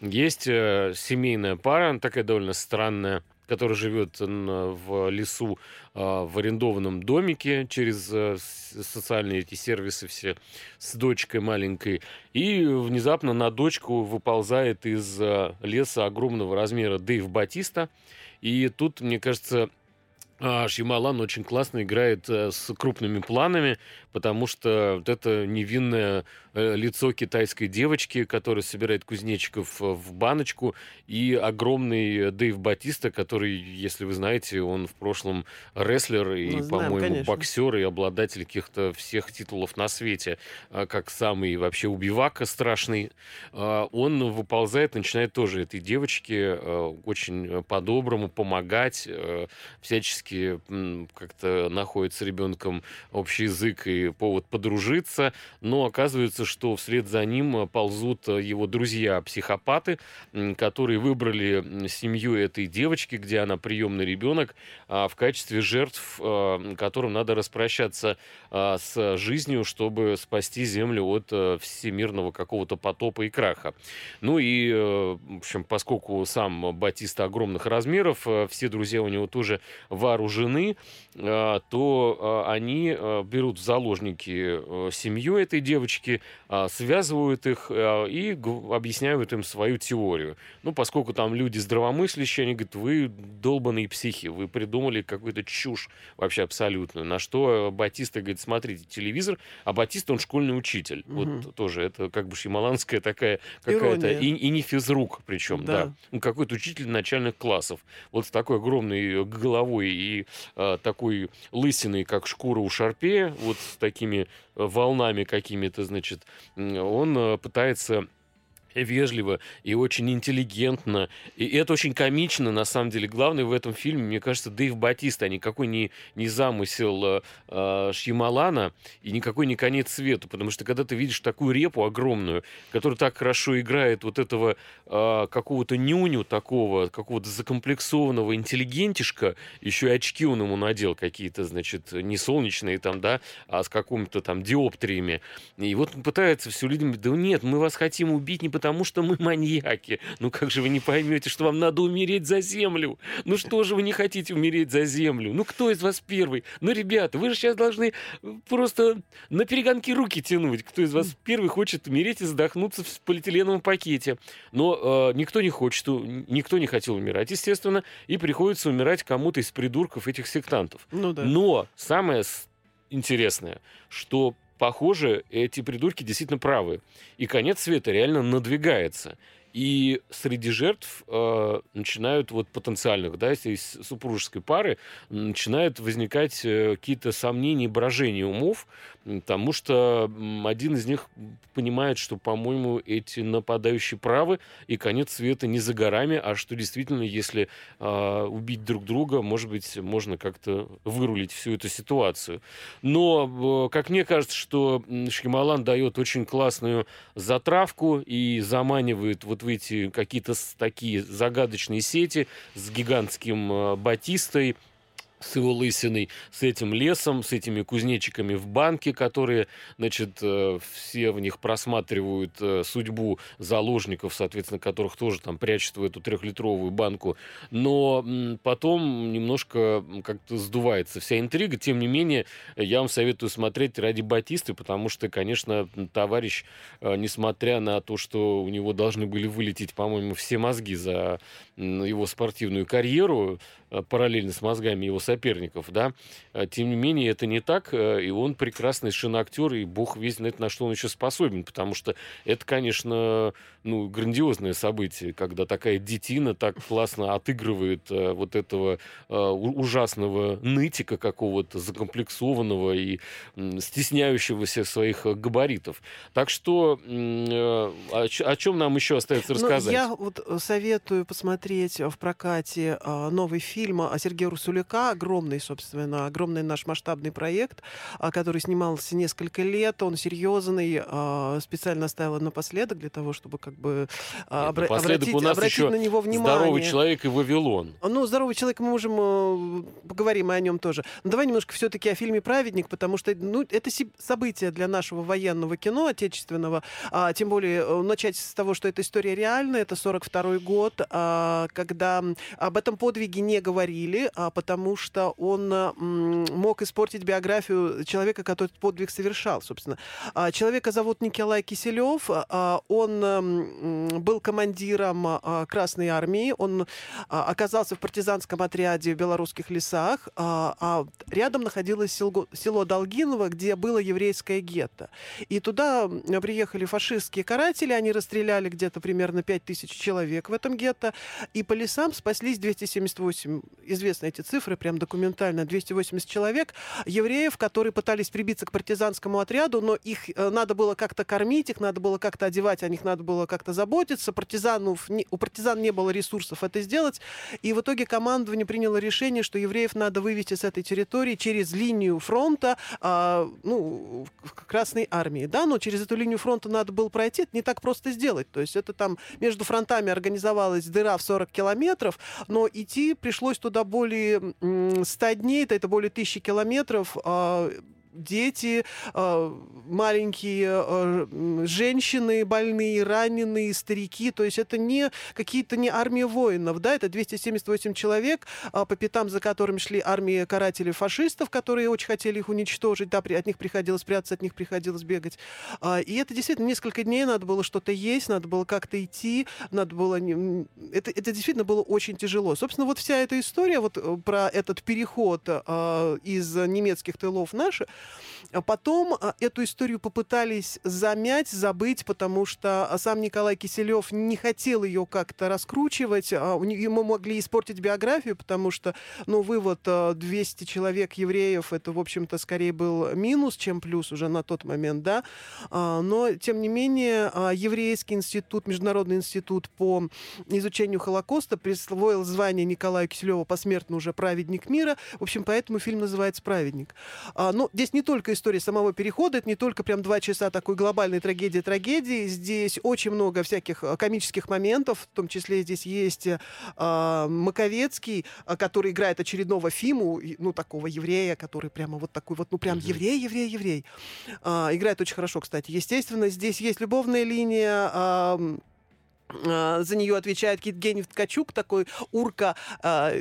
Есть семейная пара, такая довольно странная, который живет в лесу в арендованном домике через э, социальные эти сервисы все с дочкой маленькой. И внезапно на дочку выползает из э, леса огромного размера Дэйв Батиста. И тут, мне кажется, Шьямалан очень классно играет э, с крупными планами, потому что вот это невинное э, лицо китайской девочки, которая собирает кузнечиков э, в баночку, и огромный Дэйв Батиста, который, если вы знаете, он в прошлом рестлер и, ну, по-моему, боксер и обладатель каких-то всех титулов на свете, а как самый вообще убивака страшный. А он выползает, начинает тоже этой девочке очень по-доброму помогать, всячески как-то находит с ребенком общий язык и повод подружиться, но оказывается, что вслед за ним э, ползут э, его друзья-психопаты, которые выбрали семью этой девочки, где она приемный ребенок, а, в качестве жертв, э, которым надо распрощаться а, с жизнью, чтобы спасти Землю от всемирного какого-то потопа и краха. Ну и, в общем, поскольку сам Батиста огромных размеров, все друзья у него тоже вооружены, то они берут в заложники семью этой девочки, связывают их и объясняют им свою теорию. Ну, поскольку там люди здравомыслящие, они говорят, вы долбанные психи, вы придумали какую-то чушь вообще абсолютную. На что Батиста говорит, смотрите, телевизор, а Батиста, он школьный учитель. Угу. Вот тоже, это как бы шималанская такая какая-то, и, и не физрук причем, да. да. Ну, какой-то учитель начальных классов. Вот с такой огромной головой и и э, такой лысиной, как шкура у шарпея, вот с такими э, волнами какими-то, значит, он э, пытается вежливо и очень интеллигентно. И это очень комично, на самом деле. Главное в этом фильме, мне кажется, Дэйв Батиста, а никакой не, не замысел э, э, Шьямалана и никакой не конец свету. Потому что когда ты видишь такую репу огромную, которая так хорошо играет вот этого э, какого-то нюню такого, какого-то закомплексованного интеллигентишка, еще и очки он ему надел какие-то, значит, не солнечные там, да, а с какими-то там диоптриями. И вот он пытается все людям, да нет, мы вас хотим убить, не потому потому что мы маньяки. Ну как же вы не поймете, что вам надо умереть за землю? Ну что же вы не хотите умереть за землю? Ну кто из вас первый? Ну, ребята, вы же сейчас должны просто на перегонки руки тянуть. Кто из вас первый хочет умереть и задохнуться в полиэтиленовом пакете? Но э, никто не хочет, никто не хотел умирать, естественно, и приходится умирать кому-то из придурков этих сектантов. Ну да. Но самое интересное, что похоже, эти придурки действительно правы. И конец света реально надвигается. И среди жертв э, начинают вот потенциальных, да, из супружеской пары, начинают возникать э, какие-то сомнения, брожения умов, потому что один из них понимает, что, по-моему, эти нападающие правы, и конец света не за горами, а что действительно, если э, убить друг друга, может быть, можно как-то вырулить всю эту ситуацию. Но, э, как мне кажется, что Шкималан дает очень классную затравку и заманивает вот эти какие-то такие загадочные сети с гигантским э, батистой, с его лысиной, с этим лесом, с этими кузнечиками в банке, которые, значит, э, все в них просматривают э, судьбу заложников, соответственно, которых тоже там прячут в эту трехлитровую банку. Но потом немножко как-то сдувается вся интрига. Тем не менее, я вам советую смотреть ради Батисты, потому что, конечно, товарищ, э, несмотря на то, что у него должны были вылететь, по-моему, все мозги за его спортивную карьеру, параллельно с мозгами его соперников, да, э, тем не менее это не так, э, и он прекрасный шиноактер, и бог весь знает, на что он еще способен, потому что это, конечно, ну, грандиозное событие, когда такая детина так классно отыгрывает вот этого ужасного нытика какого-то, закомплексованного и стесняющегося своих габаритов. Так что о, о чем нам еще остается ну, рассказать? Ну, я вот советую посмотреть в прокате новый фильм фильм Сергея Русуляка, огромный, собственно, огромный наш масштабный проект, а, который снимался несколько лет, он серьезный, а, специально оставил напоследок для того, чтобы как бы а, обра- обратить, у нас обратить еще на него внимание. Здоровый человек и Вавилон. Ну, здоровый человек мы можем э, поговорим и о нем тоже. Но давай немножко все-таки о фильме «Праведник», потому что ну, это событие для нашего военного кино отечественного, а, тем более э, начать с того, что эта история реальная, это 42 год, а, когда об этом подвиге не говорили, а, потому что он мог испортить биографию человека, который этот подвиг совершал, собственно. А, человека зовут Николай Киселев, а, он был командиром Красной Армии, он оказался в партизанском отряде в белорусских лесах, а рядом находилось село Долгиново, где было еврейское гетто. И туда приехали фашистские каратели, они расстреляли где-то примерно 5000 человек в этом гетто, и по лесам спаслись 278 известны эти цифры, прям документально, 280 человек, евреев, которые пытались прибиться к партизанскому отряду, но их э, надо было как-то кормить, их надо было как-то одевать, о них надо было как-то заботиться. Партизанов, у партизан не было ресурсов это сделать, и в итоге командование приняло решение, что евреев надо вывести с этой территории через линию фронта, а, ну, к Красной армии, да, но через эту линию фронта надо было пройти, это не так просто сделать, то есть это там между фронтами организовалась дыра в 40 километров, но идти пришлось туда более 100 дней, это, более тысячи километров, а, дети, а, маленькие а, женщины, больные, раненые, старики. То есть это не какие-то не армия воинов, да, это 278 человек, а, по пятам за которыми шли армии карателей фашистов, которые очень хотели их уничтожить, да, от них приходилось прятаться, от них приходилось бегать. И это действительно несколько дней надо было что-то есть, надо было как-то идти, надо было... Это, это действительно было очень тяжело. Собственно, вот вся эта история вот э, про этот переход из немецких тылов наши, а потом а, эту историю попытались замять, забыть, потому что а, сам Николай Киселев не хотел ее как-то раскручивать. Ему могли испортить биографию, потому что, ну, вывод 200 человек евреев, это, в общем-то, скорее был минус, чем плюс уже на тот момент, да. Но, тем не менее, Еврейский институт, Международный институт по изучению Холокоста присвоил звание Николаю Киселеву посмертно уже праведник мира. В общем, поэтому фильм называется «Праведник». Но здесь не только история самого перехода, это не только прям два часа такой глобальной трагедии-трагедии. Здесь очень много всяких э, комических моментов, в том числе здесь есть э, Маковецкий, э, который играет очередного Фиму, ну, такого еврея, который прямо вот такой вот, ну, прям еврей, еврей, еврей. Э, играет очень хорошо, кстати. Естественно, здесь есть любовная линия, э, за нее отвечает Кит Генев Ткачук, такой урка, а,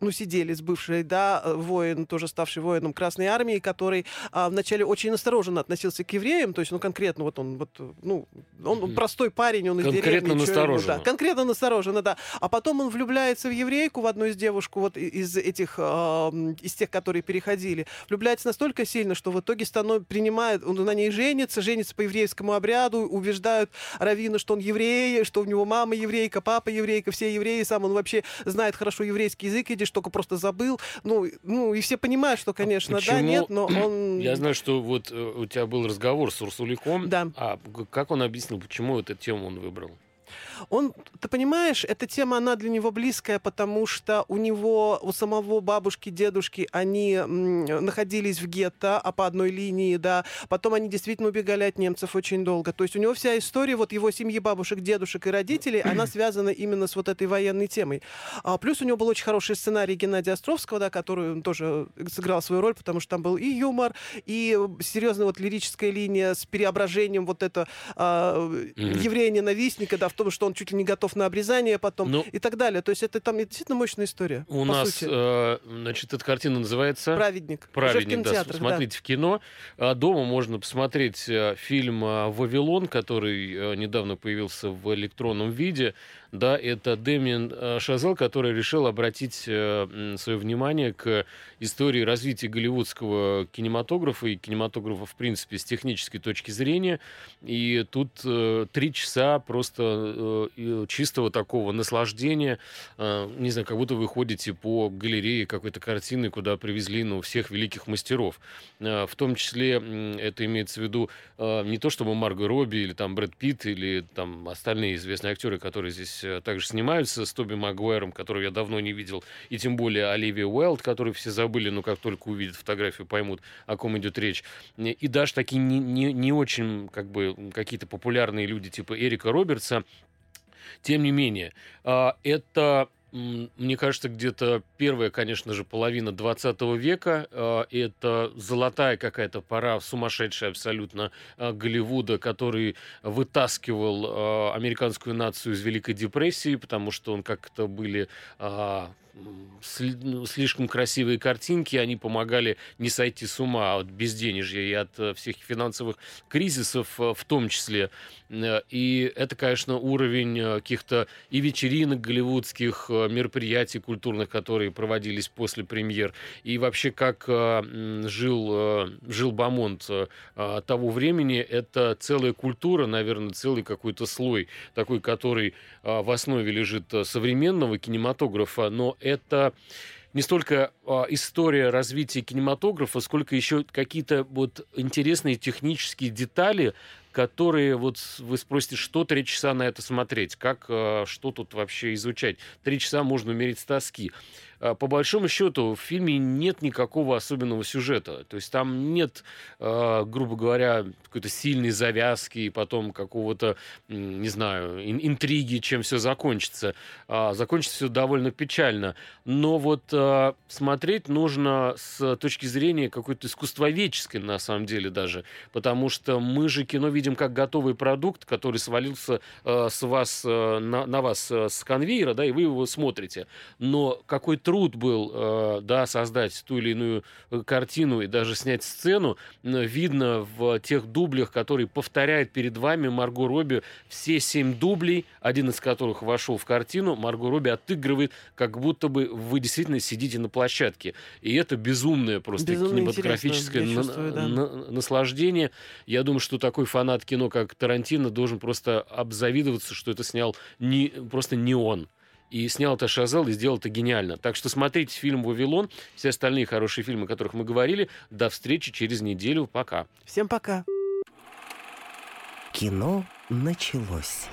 ну, сидели с бывшей, да, воин, тоже ставший воином Красной Армии, который а, вначале очень настороженно относился к евреям, то есть, ну, конкретно, вот он, вот, ну, он простой парень, он из конкретно деревни. Конкретно настороженно. Да, конкретно настороженно, да. А потом он влюбляется в еврейку, в одну из девушку, вот из этих, из тех, которые переходили, влюбляется настолько сильно, что в итоге становится, принимает, он на ней женится, женится по еврейскому обряду, убеждают Равина, что он еврей, что у него мама еврейка, папа еврейка, все евреи, сам он вообще знает хорошо еврейский язык, идешь, только просто забыл. Ну, ну и все понимают, что, конечно, Почему? да, нет, но он... Я знаю, что вот э, у тебя был разговор с Урсуликом. Да. А как он объяснил, почему эту тему он выбрал? Он, ты понимаешь, эта тема, она для него близкая, потому что у него, у самого бабушки, дедушки, они находились в гетто, а по одной линии, да, потом они действительно убегали от немцев очень долго. То есть у него вся история вот его семьи бабушек, дедушек и родителей, она связана именно с вот этой военной темой. А, плюс у него был очень хороший сценарий Геннадия Островского, да, который он тоже сыграл свою роль, потому что там был и юмор, и серьезная вот лирическая линия с преображением вот это а, mm-hmm. еврея-ненавистника, да, в том, что он чуть ли не готов на обрезание потом ну, и так далее. То есть это там действительно мощная история. У нас, э, значит, эта картина называется... «Праведник». «Праведник», да. Смотрите да. в кино. А дома можно посмотреть э, фильм э, «Вавилон», который э, недавно появился в электронном виде. Да, это Дэмиан Шазел, который решил обратить свое внимание к истории развития голливудского кинематографа и кинематографа, в принципе, с технической точки зрения. И тут три часа просто чистого такого наслаждения. Не знаю, как будто вы ходите по галерее какой-то картины, куда привезли ну, всех великих мастеров. В том числе это имеется в виду не то, чтобы Марго Робби или там Брэд Питт или там остальные известные актеры, которые здесь э, также снимаются, с Тоби Магуайром, которого я давно не видел, и тем более Оливия Уэлд, который все забыли, но как только увидят фотографию, поймут, о ком идет речь. И даже такие не, не, не очень как бы какие-то популярные люди типа Эрика Робертса, тем не менее, а, это мне кажется, где-то первая, конечно же, половина 20 века. А, это золотая какая-то пора, сумасшедшая абсолютно а, Голливуда, который вытаскивал американскую нацию из Великой депрессии, потому что он как-то были ну, слишком красивые картинки, они помогали не сойти с ума от безденежья и от э, всех финансовых кризисов э, в том числе. Э, и это, конечно, уровень каких-то и вечеринок голливудских, мероприятий культурных, которые проводились после премьер, и вообще как жил, жил Бамонт того времени, это целая культура, наверное, целый какой-то слой, такой, который в основе лежит современного кинематографа, но это не столько а, история развития кинематографа, сколько еще какие-то вот интересные технические детали, которые вот вы спросите, что три часа на это смотреть, как, а, что тут вообще изучать. Три часа можно умереть с тоски. А, по большому счету в фильме нет никакого особенного сюжета. То есть там нет, а, грубо говоря, какой-то сильной завязки и потом какого-то, не знаю, интриги, чем все закончится. А, закончится все довольно печально. Но вот смотреть нужно с точки зрения какой-то искусствоведческой, на самом деле даже. Потому что мы же кино видим как готовый продукт, который свалился с вас, на, на вас с конвейера, да, и вы его смотрите. Но какой труд был, э, да, создать ту или иную э, картину и даже снять сцену, видно в тех дублях, которые повторяет перед вами Марго Робби все семь дублей, один из которых вошел в картину, Марго Робби отыгрывает, как будто бы вы действительно сидите на площадке. И это безумное просто Безумно кинематографическое на, чувствую, да. на, наслаждение. Я думаю, что такой фанат кино, как Тарантино, должен просто обзавидоваться, что это снял не, просто не он. И снял это Шазел и сделал это гениально. Так что смотрите фильм «Вавилон», все остальные хорошие фильмы, о которых мы говорили. До встречи через неделю. Пока. Всем пока. Кино началось.